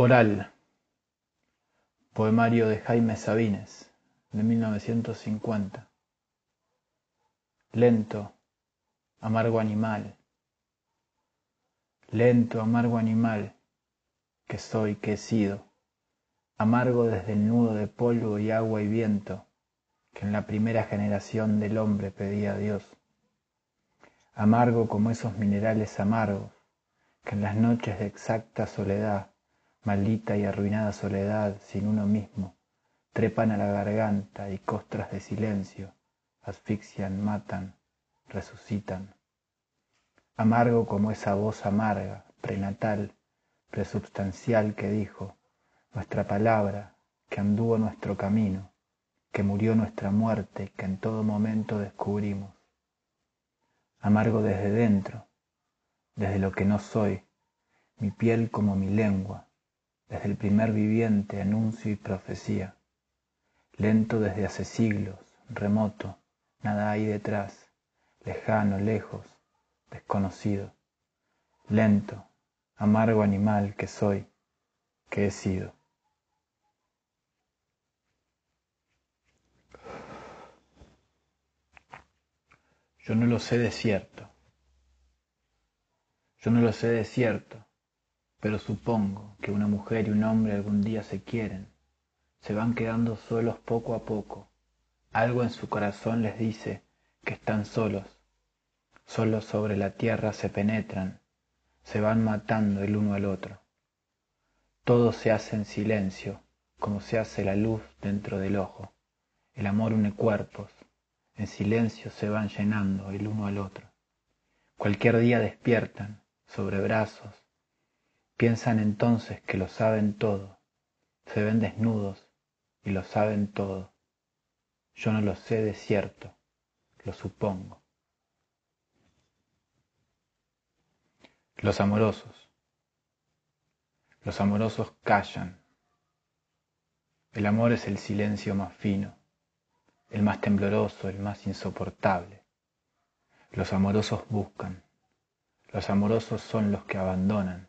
Oral. Poemario de Jaime Sabines, de 1950. Lento, amargo animal. Lento, amargo animal, que soy, que he sido. Amargo desde el nudo de polvo y agua y viento, que en la primera generación del hombre pedía a Dios. Amargo como esos minerales amargos, que en las noches de exacta soledad maldita y arruinada soledad sin uno mismo, trepan a la garganta y costras de silencio, asfixian, matan, resucitan. Amargo como esa voz amarga, prenatal, presubstancial que dijo, nuestra palabra, que anduvo nuestro camino, que murió nuestra muerte, que en todo momento descubrimos. Amargo desde dentro, desde lo que no soy, mi piel como mi lengua, desde el primer viviente anuncio y profecía, lento desde hace siglos, remoto, nada hay detrás, lejano, lejos, desconocido, lento, amargo animal que soy, que he sido. Yo no lo sé de cierto. Yo no lo sé de cierto pero supongo que una mujer y un hombre algún día se quieren, se van quedando solos poco a poco. Algo en su corazón les dice que están solos. Solos sobre la tierra se penetran, se van matando el uno al otro. Todo se hace en silencio, como se hace la luz dentro del ojo. El amor une cuerpos, en silencio se van llenando el uno al otro. Cualquier día despiertan, sobre brazos, Piensan entonces que lo saben todo, se ven desnudos y lo saben todo. Yo no lo sé de cierto, lo supongo. Los amorosos. Los amorosos callan. El amor es el silencio más fino, el más tembloroso, el más insoportable. Los amorosos buscan. Los amorosos son los que abandonan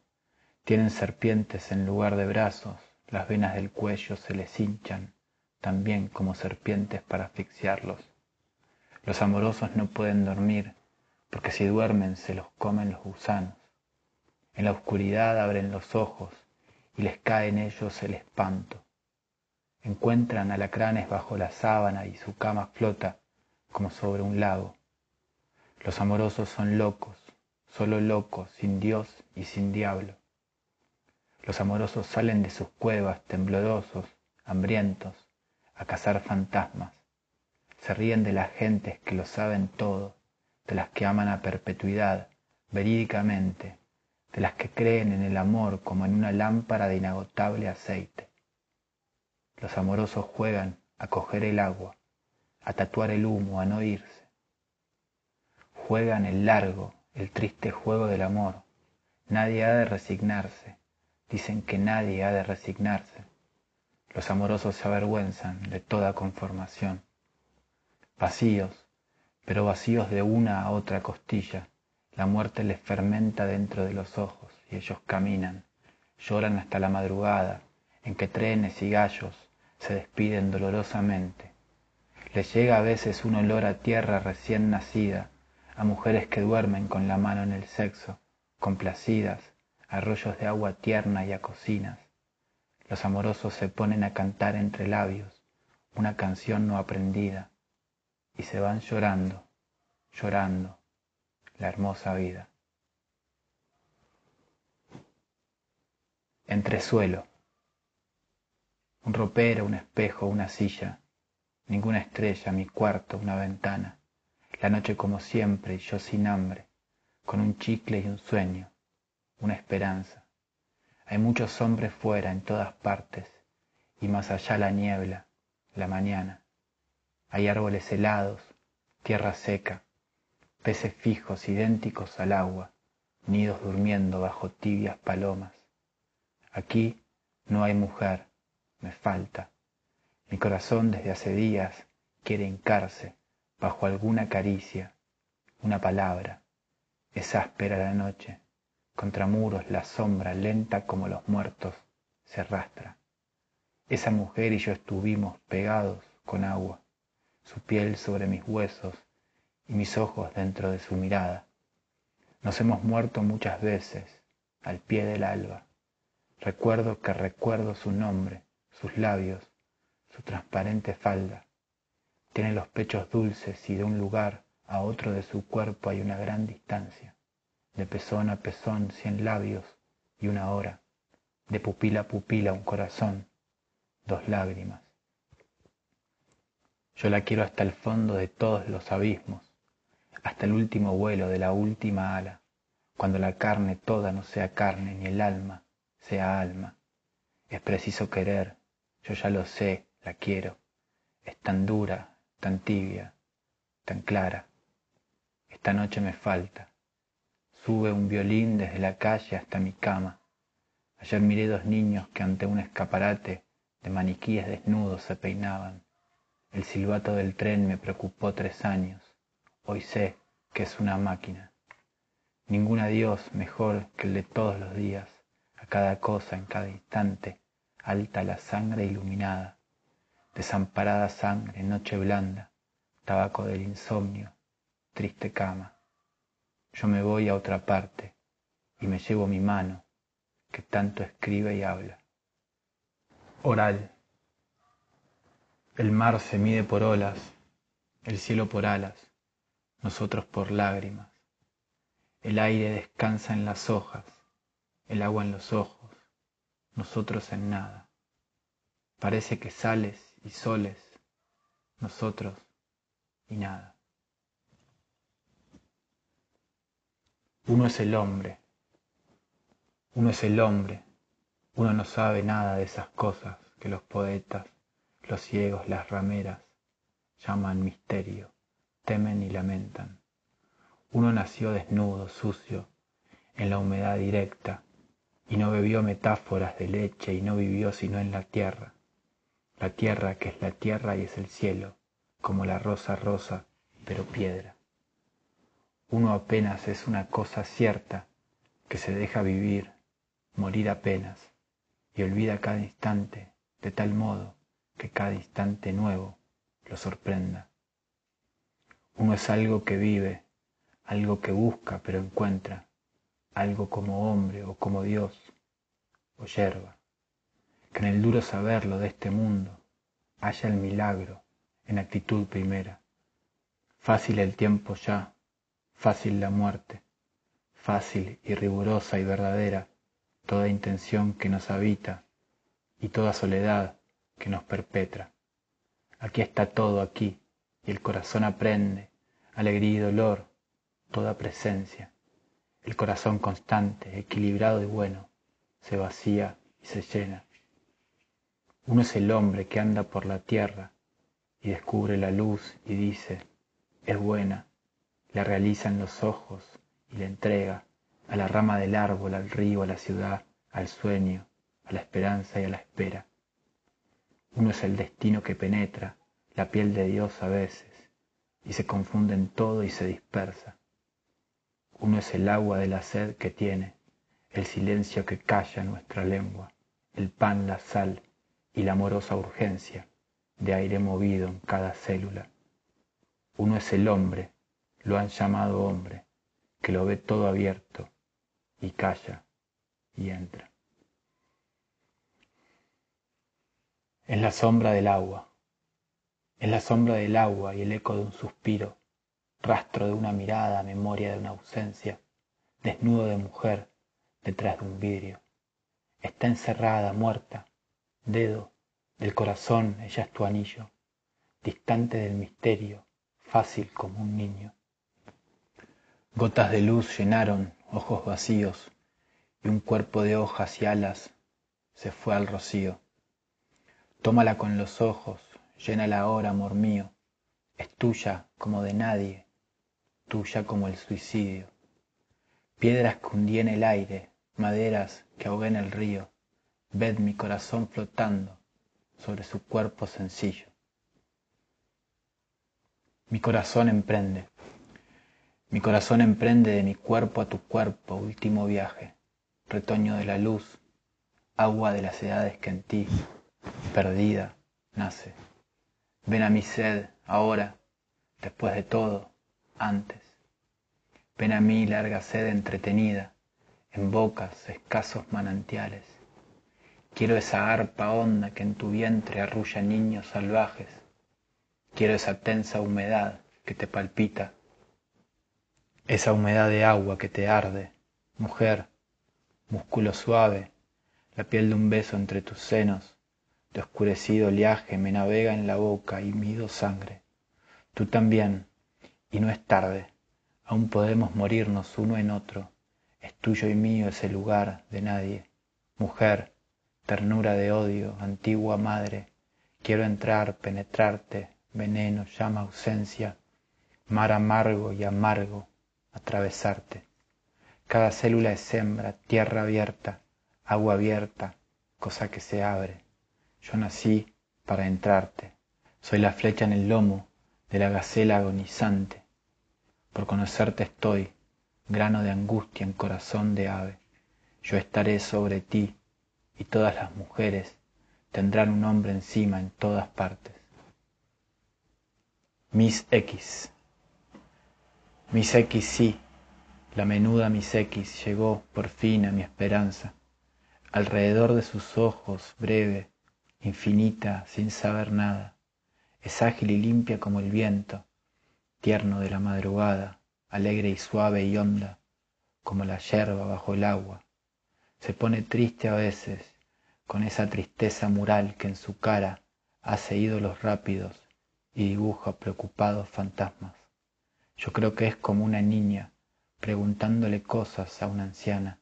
tienen serpientes en lugar de brazos, las venas del cuello se les hinchan, también como serpientes para asfixiarlos. Los amorosos no pueden dormir, porque si duermen se los comen los gusanos. En la oscuridad abren los ojos y les cae en ellos el espanto. Encuentran alacranes bajo la sábana y su cama flota como sobre un lago. Los amorosos son locos, solo locos, sin Dios y sin diablo. Los amorosos salen de sus cuevas temblorosos, hambrientos, a cazar fantasmas. Se ríen de las gentes que lo saben todo, de las que aman a perpetuidad, verídicamente, de las que creen en el amor como en una lámpara de inagotable aceite. Los amorosos juegan a coger el agua, a tatuar el humo, a no irse. Juegan el largo, el triste juego del amor. Nadie ha de resignarse, Dicen que nadie ha de resignarse. Los amorosos se avergüenzan de toda conformación. Vacíos, pero vacíos de una a otra costilla. La muerte les fermenta dentro de los ojos y ellos caminan, lloran hasta la madrugada, en que trenes y gallos se despiden dolorosamente. Les llega a veces un olor a tierra recién nacida, a mujeres que duermen con la mano en el sexo, complacidas, arroyos de agua tierna y a cocinas. Los amorosos se ponen a cantar entre labios una canción no aprendida y se van llorando, llorando la hermosa vida. Entresuelo. Un ropero, un espejo, una silla, ninguna estrella, mi cuarto, una ventana, la noche como siempre y yo sin hambre, con un chicle y un sueño, una esperanza. Hay muchos hombres fuera en todas partes y más allá la niebla, la mañana. Hay árboles helados, tierra seca, peces fijos idénticos al agua, nidos durmiendo bajo tibias palomas. Aquí no hay mujer, me falta. Mi corazón desde hace días quiere hincarse bajo alguna caricia, una palabra. Es áspera la noche, contra muros la sombra lenta como los muertos se arrastra. Esa mujer y yo estuvimos pegados con agua, su piel sobre mis huesos y mis ojos dentro de su mirada. Nos hemos muerto muchas veces al pie del alba. Recuerdo que recuerdo su nombre, sus labios, su transparente falda. Tiene los pechos dulces y de un lugar a otro de su cuerpo hay una gran distancia. De pezón a pezón cien labios y una hora. De pupila a pupila un corazón, dos lágrimas. Yo la quiero hasta el fondo de todos los abismos, hasta el último vuelo de la última ala, cuando la carne toda no sea carne ni el alma sea alma. Es preciso querer, yo ya lo sé, la quiero. Es tan dura, tan tibia, tan clara. Esta noche me falta. Sube un violín desde la calle hasta mi cama. Ayer miré dos niños que ante un escaparate de maniquíes desnudos se peinaban. El silbato del tren me preocupó tres años. Hoy sé que es una máquina. Ningún adiós mejor que el de todos los días, a cada cosa, en cada instante, alta la sangre iluminada, desamparada sangre, noche blanda, tabaco del insomnio, triste cama. Yo me voy a otra parte y me llevo mi mano que tanto escribe y habla. Oral. El mar se mide por olas, el cielo por alas, nosotros por lágrimas. El aire descansa en las hojas, el agua en los ojos, nosotros en nada. Parece que sales y soles, nosotros y nada. Uno es el hombre, uno es el hombre, uno no sabe nada de esas cosas que los poetas, los ciegos, las rameras llaman misterio, temen y lamentan. Uno nació desnudo, sucio, en la humedad directa, y no bebió metáforas de leche y no vivió sino en la tierra, la tierra que es la tierra y es el cielo, como la rosa rosa, pero piedra. Uno apenas es una cosa cierta que se deja vivir, morir apenas, y olvida cada instante de tal modo que cada instante nuevo lo sorprenda. Uno es algo que vive, algo que busca pero encuentra, algo como hombre o como Dios o yerba, que en el duro saberlo de este mundo haya el milagro en actitud primera. Fácil el tiempo ya, fácil la muerte, fácil y rigurosa y verdadera toda intención que nos habita y toda soledad que nos perpetra. Aquí está todo aquí y el corazón aprende, alegría y dolor, toda presencia el corazón constante, equilibrado y bueno, se vacía y se llena. Uno es el hombre que anda por la tierra y descubre la luz y dice, es buena, la realiza en los ojos y la entrega a la rama del árbol, al río, a la ciudad, al sueño, a la esperanza y a la espera. Uno es el destino que penetra la piel de Dios a veces y se confunde en todo y se dispersa. Uno es el agua de la sed que tiene, el silencio que calla nuestra lengua, el pan, la sal y la amorosa urgencia de aire movido en cada célula. Uno es el hombre, lo han llamado hombre, que lo ve todo abierto y calla y entra. Es la sombra del agua, es la sombra del agua y el eco de un suspiro, rastro de una mirada, memoria de una ausencia, desnudo de mujer detrás de un vidrio. Está encerrada, muerta, dedo del corazón, ella es tu anillo, distante del misterio, fácil como un niño. Gotas de luz llenaron ojos vacíos y un cuerpo de hojas y alas se fue al rocío. Tómala con los ojos, llénala ahora, amor mío, es tuya como de nadie, tuya como el suicidio. Piedras que hundí en el aire, maderas que ahogué en el río, ved mi corazón flotando sobre su cuerpo sencillo. Mi corazón emprende, mi corazón emprende de mi cuerpo a tu cuerpo, último viaje, retoño de la luz, agua de las edades que en ti, perdida, nace. Ven a mi sed ahora, después de todo, antes. Ven a mí larga sed entretenida, en bocas escasos manantiales. Quiero esa arpa honda que en tu vientre arrulla niños salvajes. Quiero esa tensa humedad que te palpita esa humedad de agua que te arde, mujer, músculo suave, la piel de un beso entre tus senos, de oscurecido oleaje me navega en la boca y mido sangre. Tú también, y no es tarde, aún podemos morirnos uno en otro, es tuyo y mío ese lugar de nadie. Mujer, ternura de odio, antigua madre, quiero entrar, penetrarte, veneno, llama ausencia, mar amargo y amargo, atravesarte. Cada célula es hembra, tierra abierta, agua abierta, cosa que se abre. Yo nací para entrarte. Soy la flecha en el lomo de la gacela agonizante. Por conocerte estoy, grano de angustia en corazón de ave. Yo estaré sobre ti y todas las mujeres tendrán un hombre encima en todas partes. Miss X mis X sí, la menuda mis X llegó por fin a mi esperanza. Alrededor de sus ojos, breve, infinita, sin saber nada, es ágil y limpia como el viento, tierno de la madrugada, alegre y suave y honda, como la yerba bajo el agua. Se pone triste a veces, con esa tristeza mural que en su cara hace ídolos rápidos y dibuja preocupados fantasmas. Yo creo que es como una niña preguntándole cosas a una anciana,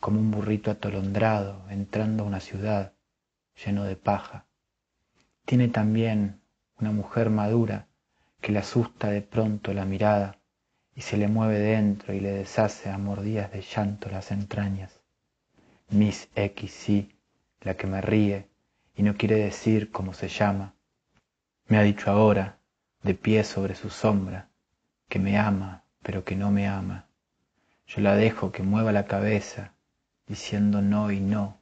como un burrito atolondrado entrando a una ciudad lleno de paja. Tiene también una mujer madura que le asusta de pronto la mirada y se le mueve dentro y le deshace a mordidas de llanto las entrañas. Miss X, sí, la que me ríe y no quiere decir cómo se llama. Me ha dicho ahora, de pie sobre su sombra, que me ama, pero que no me ama. Yo la dejo que mueva la cabeza, diciendo no y no,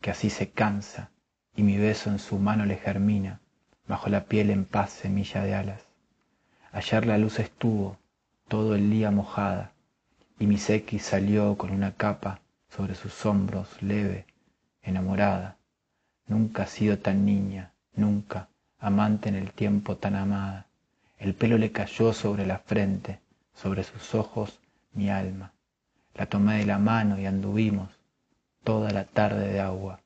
que así se cansa, y mi beso en su mano le germina, bajo la piel en paz semilla de alas. Ayer la luz estuvo todo el día mojada, y mi X salió con una capa sobre sus hombros leve, enamorada. Nunca ha sido tan niña, nunca, amante en el tiempo tan amada. El pelo le cayó sobre la frente, sobre sus ojos mi alma. La tomé de la mano y anduvimos toda la tarde de agua.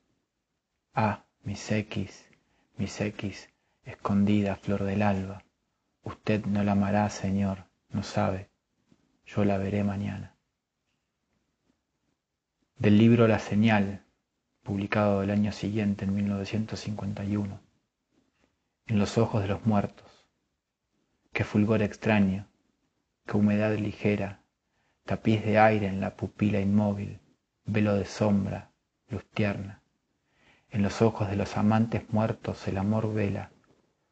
Ah, mis X, mis X, escondida flor del alba. Usted no la amará, Señor, no sabe. Yo la veré mañana. Del libro La Señal, publicado el año siguiente, en 1951. En los ojos de los muertos qué fulgor extraño, qué humedad ligera, tapiz de aire en la pupila inmóvil, velo de sombra, luz tierna. En los ojos de los amantes muertos el amor vela,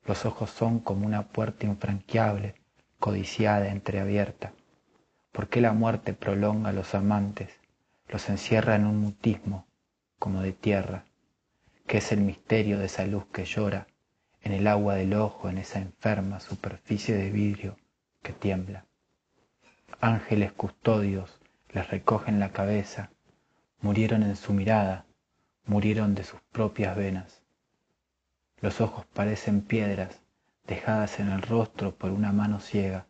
los ojos son como una puerta infranqueable, codiciada, entreabierta. ¿Por qué la muerte prolonga a los amantes, los encierra en un mutismo como de tierra? ¿Qué es el misterio de esa luz que llora en el agua del ojo, en esa enferma superficie de vidrio que tiembla. Ángeles custodios les recogen la cabeza, murieron en su mirada, murieron de sus propias venas. Los ojos parecen piedras dejadas en el rostro por una mano ciega.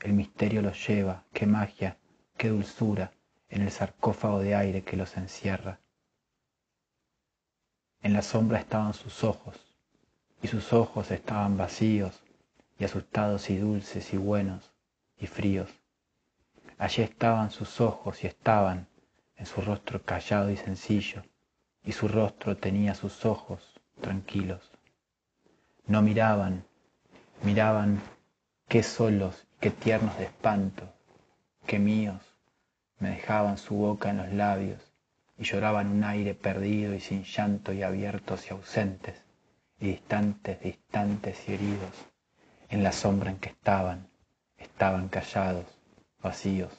El misterio los lleva, qué magia, qué dulzura en el sarcófago de aire que los encierra. En la sombra estaban sus ojos, y sus ojos estaban vacíos, y asustados y dulces y buenos y fríos. Allí estaban sus ojos y estaban en su rostro callado y sencillo, y su rostro tenía sus ojos tranquilos. No miraban, miraban qué solos, qué tiernos de espanto, qué míos, me dejaban su boca en los labios y lloraban un aire perdido y sin llanto y abiertos y ausentes y distantes, distantes y heridos en la sombra en que estaban, estaban callados, vacíos.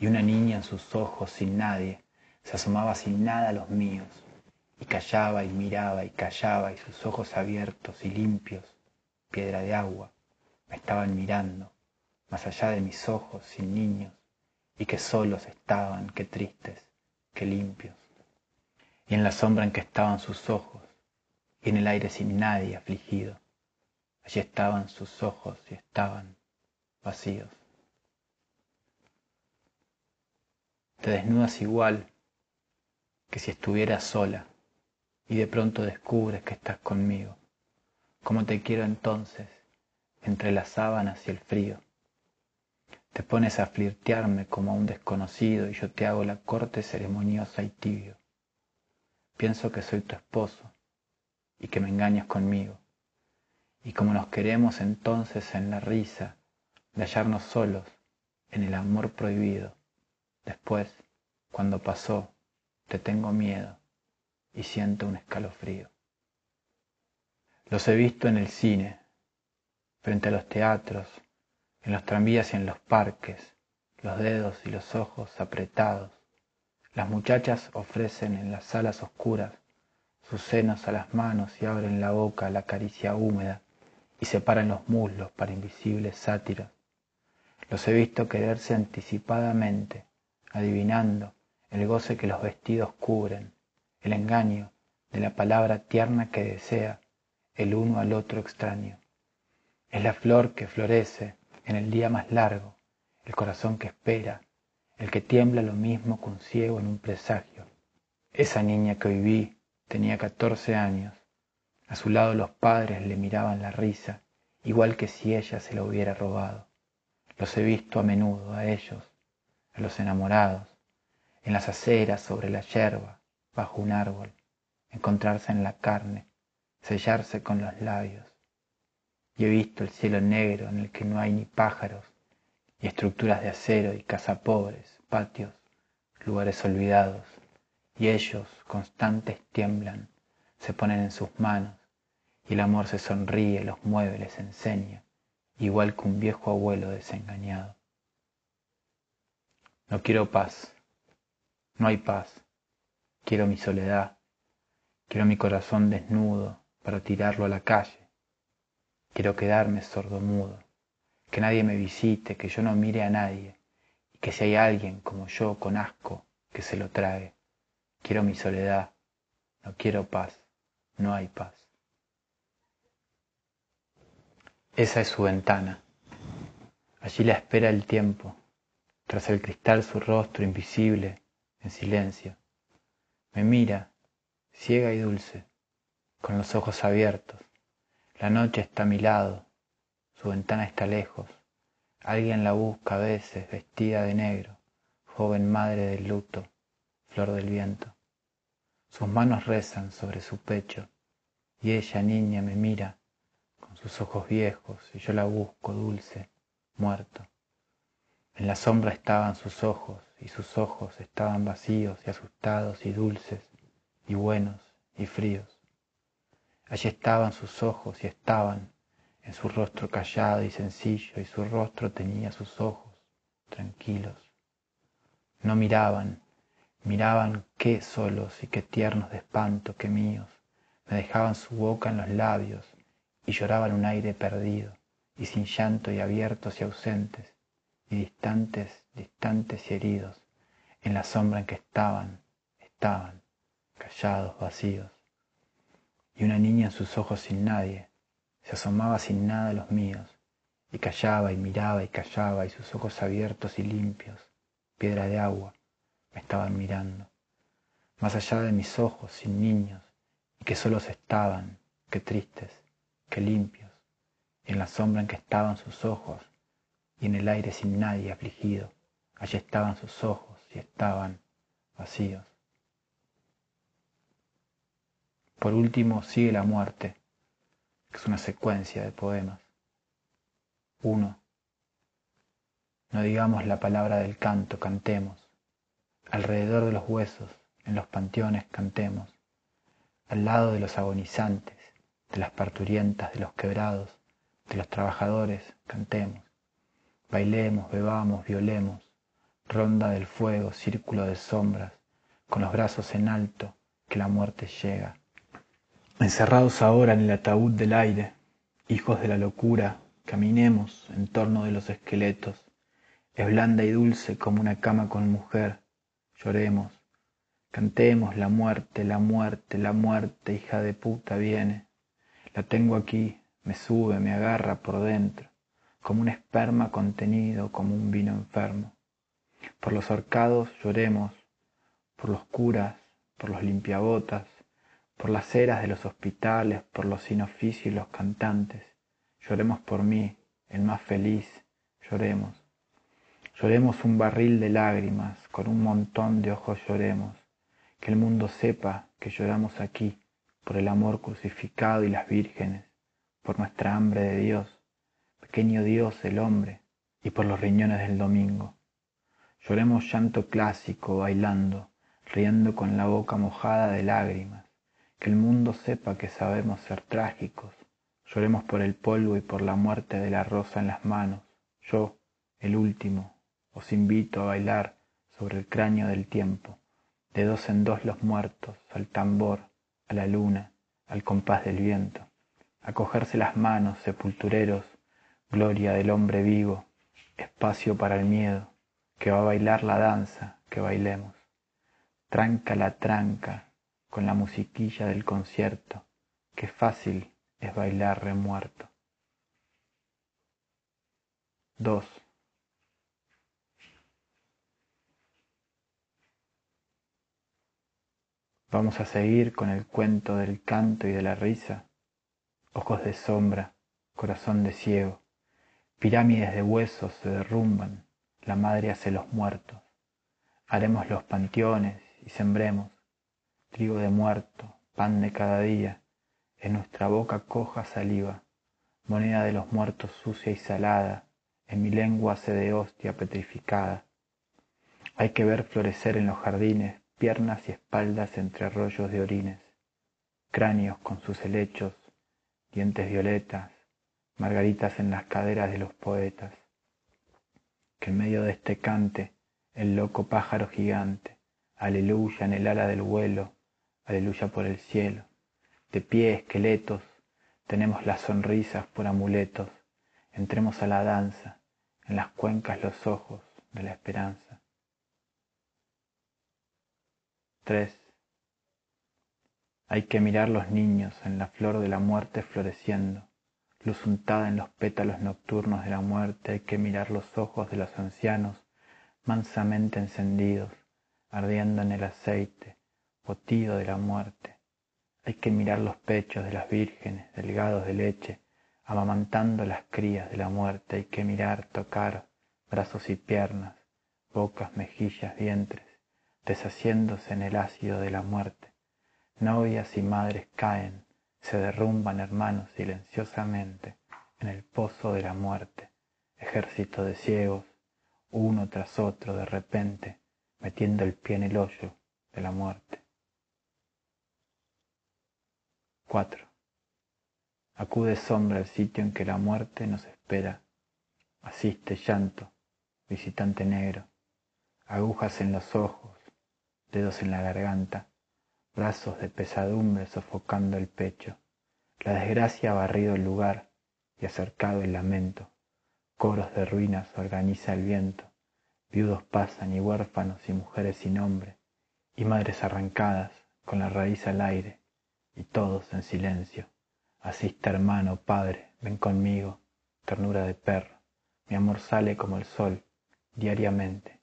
Y una niña en sus ojos sin nadie se asomaba sin nada a los míos y callaba y miraba y callaba y sus ojos abiertos y limpios, piedra de agua, me estaban mirando, más allá de mis ojos sin niños, y que solos estaban, qué tristes, qué limpios. Y en la sombra en que estaban sus ojos, y en el aire sin nadie afligido, allí estaban sus ojos y estaban vacíos. Te desnudas igual que si estuvieras sola y de pronto descubres que estás conmigo. Como te quiero entonces, entre las sábanas y el frío. Te pones a flirtearme como a un desconocido y yo te hago la corte ceremoniosa y tibio. Pienso que soy tu esposo y que me engañas conmigo. Y como nos queremos entonces en la risa de hallarnos solos en el amor prohibido, después, cuando pasó, te tengo miedo y siento un escalofrío. Los he visto en el cine, frente a los teatros, en los tranvías y en los parques, los dedos y los ojos apretados. Las muchachas ofrecen en las salas oscuras sus senos a las manos y abren la boca a la caricia húmeda y separan los muslos para invisibles sátiros. Los he visto quererse anticipadamente, adivinando el goce que los vestidos cubren, el engaño de la palabra tierna que desea el uno al otro extraño. Es la flor que florece en el día más largo, el corazón que espera, el que tiembla lo mismo que un ciego en un presagio. Esa niña que hoy vi tenía catorce años. A su lado los padres le miraban la risa, igual que si ella se la hubiera robado. Los he visto a menudo, a ellos, a los enamorados, en las aceras, sobre la yerba, bajo un árbol, encontrarse en la carne, sellarse con los labios. Y he visto el cielo negro en el que no hay ni pájaros, y estructuras de acero y pobres, patios, lugares olvidados, y ellos, constantes, tiemblan, se ponen en sus manos, y el amor se sonríe, los mueve, les enseña, igual que un viejo abuelo desengañado. No quiero paz, no hay paz, Quiero mi soledad, quiero mi corazón desnudo para tirarlo a la calle. Quiero quedarme sordomudo, que nadie me visite, que yo no mire a nadie, y que si hay alguien como yo con asco, que se lo trague. Quiero mi soledad, no quiero paz, no hay paz. Esa es su ventana. Allí la espera el tiempo, tras el cristal su rostro invisible, en silencio me mira, ciega y dulce, con los ojos abiertos. La noche está a mi lado, su ventana está lejos. Alguien la busca a veces, vestida de negro, joven madre del luto, flor del viento. Sus manos rezan sobre su pecho y ella, niña, me mira con sus ojos viejos y yo la busco dulce, muerto. En la sombra estaban sus ojos, y sus ojos estaban vacíos y asustados y dulces y buenos y fríos. Allí estaban sus ojos y estaban en su rostro callado y sencillo, y su rostro tenía sus ojos tranquilos. No miraban, miraban qué solos y qué tiernos de espanto que míos, me dejaban su boca en los labios y lloraban un aire perdido y sin llanto y abiertos y ausentes y distantes, distantes y heridos, en la sombra en que estaban, estaban, callados, vacíos. y una niña en sus ojos sin nadie, se asomaba sin nada a los míos, y callaba y miraba y callaba, y sus ojos abiertos y limpios, piedra de agua, me estaban mirando, más allá de mis ojos sin niños, y que solos estaban, que tristes, que limpios, y en la sombra en que estaban sus ojos, y en el aire sin nadie afligido, allí estaban sus ojos y estaban vacíos. Por último sigue la muerte, que es una secuencia de poemas. Uno. No digamos la palabra del canto, cantemos. Alrededor de los huesos, en los panteones, cantemos. Al lado de los agonizantes, de las parturientas, de los quebrados, de los trabajadores, cantemos. Bailemos, bebamos, violemos. Ronda del fuego, círculo de sombras, con los brazos en alto, que la muerte llega Encerrados ahora en el ataúd del aire, hijos de la locura, caminemos en torno de los esqueletos. Es blanda y dulce como una cama con mujer. Lloremos, cantemos la muerte, la muerte, la muerte, hija de puta viene. La tengo aquí, me sube, me agarra por dentro, como un esperma contenido, como un vino enfermo. Por los horcados lloremos, por los curas, por los limpiabotas, por las eras de los hospitales, por los sin oficio y los cantantes. Lloremos por mí, el más feliz, lloremos. Lloremos un barril de lágrimas, con un montón de ojos lloremos. Que el mundo sepa que lloramos aquí, por el amor crucificado y las vírgenes, por nuestra hambre de Dios, pequeño Dios el hombre, y por los riñones del domingo. Lloremos llanto clásico, bailando, riendo con la boca mojada de lágrimas que el mundo sepa que sabemos ser trágicos. Lloremos por el polvo y por la muerte de la rosa en las manos. Yo, el último, os invito a bailar sobre el cráneo del tiempo, de dos en dos los muertos, al tambor, a la luna, al compás del viento, a cogerse las manos, sepultureros, gloria del hombre vivo, espacio para el miedo, que va a bailar la danza, que bailemos. Tranca la tranca, con la musiquilla del concierto, qué fácil es bailar remuerto. 2. Vamos a seguir con el cuento del canto y de la risa, ojos de sombra, corazón de ciego, pirámides de huesos se derrumban, la madre hace los muertos, haremos los panteones y sembremos. Trigo de muerto, pan de cada día, en nuestra boca coja saliva, moneda de los muertos sucia y salada, en mi lengua hace de hostia petrificada. Hay que ver florecer en los jardines piernas y espaldas entre rollos de orines, cráneos con sus helechos, dientes violetas, margaritas en las caderas de los poetas. Que en medio de este cante el loco pájaro gigante, aleluya en el ala del vuelo, aleluya por el cielo. De pie, esqueletos, tenemos las sonrisas por amuletos. Entremos a la danza, en las cuencas los ojos de la esperanza. 3. Hay que mirar los niños en la flor de la muerte floreciendo, luz untada en los pétalos nocturnos de la muerte, hay que mirar los ojos de los ancianos mansamente encendidos, ardiendo en el aceite, botido de la muerte. Hay que mirar los pechos de las vírgenes delgados de leche, amamantando las crías de la muerte. Hay que mirar, tocar brazos y piernas, bocas, mejillas, vientres, deshaciéndose en el ácido de la muerte. Novias y madres caen, se derrumban hermanos silenciosamente en el pozo de la muerte. Ejército de ciegos, uno tras otro de repente, metiendo el pie en el hoyo de la muerte. 4. Acude sombra al sitio en que la muerte nos espera. Asiste llanto, visitante negro, agujas en los ojos, dedos en la garganta, brazos de pesadumbre sofocando el pecho. La desgracia ha barrido el lugar y acercado el lamento. Coros de ruinas organiza el viento. Viudos pasan y huérfanos y mujeres sin nombre, y madres arrancadas con la raíz al aire y todos en silencio. Asista hermano, padre, ven conmigo, ternura de perro. Mi amor sale como el sol, diariamente.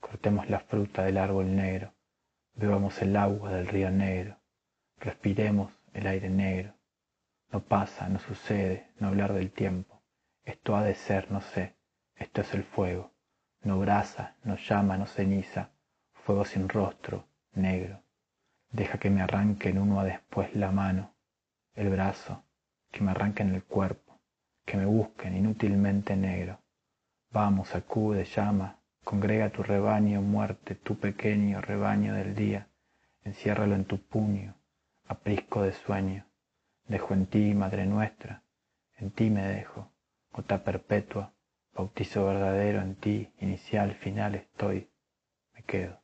Cortemos la fruta del árbol negro, bebamos el agua del río negro, respiremos el aire negro. No pasa, no sucede, no hablar del tiempo. Esto ha de ser, no sé, esto es el fuego. No brasa, no llama, no ceniza, fuego sin rostro, negro. Deja que me arranquen uno a después la mano, el brazo, que me arranquen el cuerpo, que me busquen inútilmente negro. Vamos, acude, llama, congrega tu rebaño, muerte, tu pequeño rebaño del día, enciérralo en tu puño, aprisco de sueño. Dejo en ti, Madre nuestra, en ti me dejo, gota perpetua, bautizo verdadero en ti, inicial, final estoy, me quedo.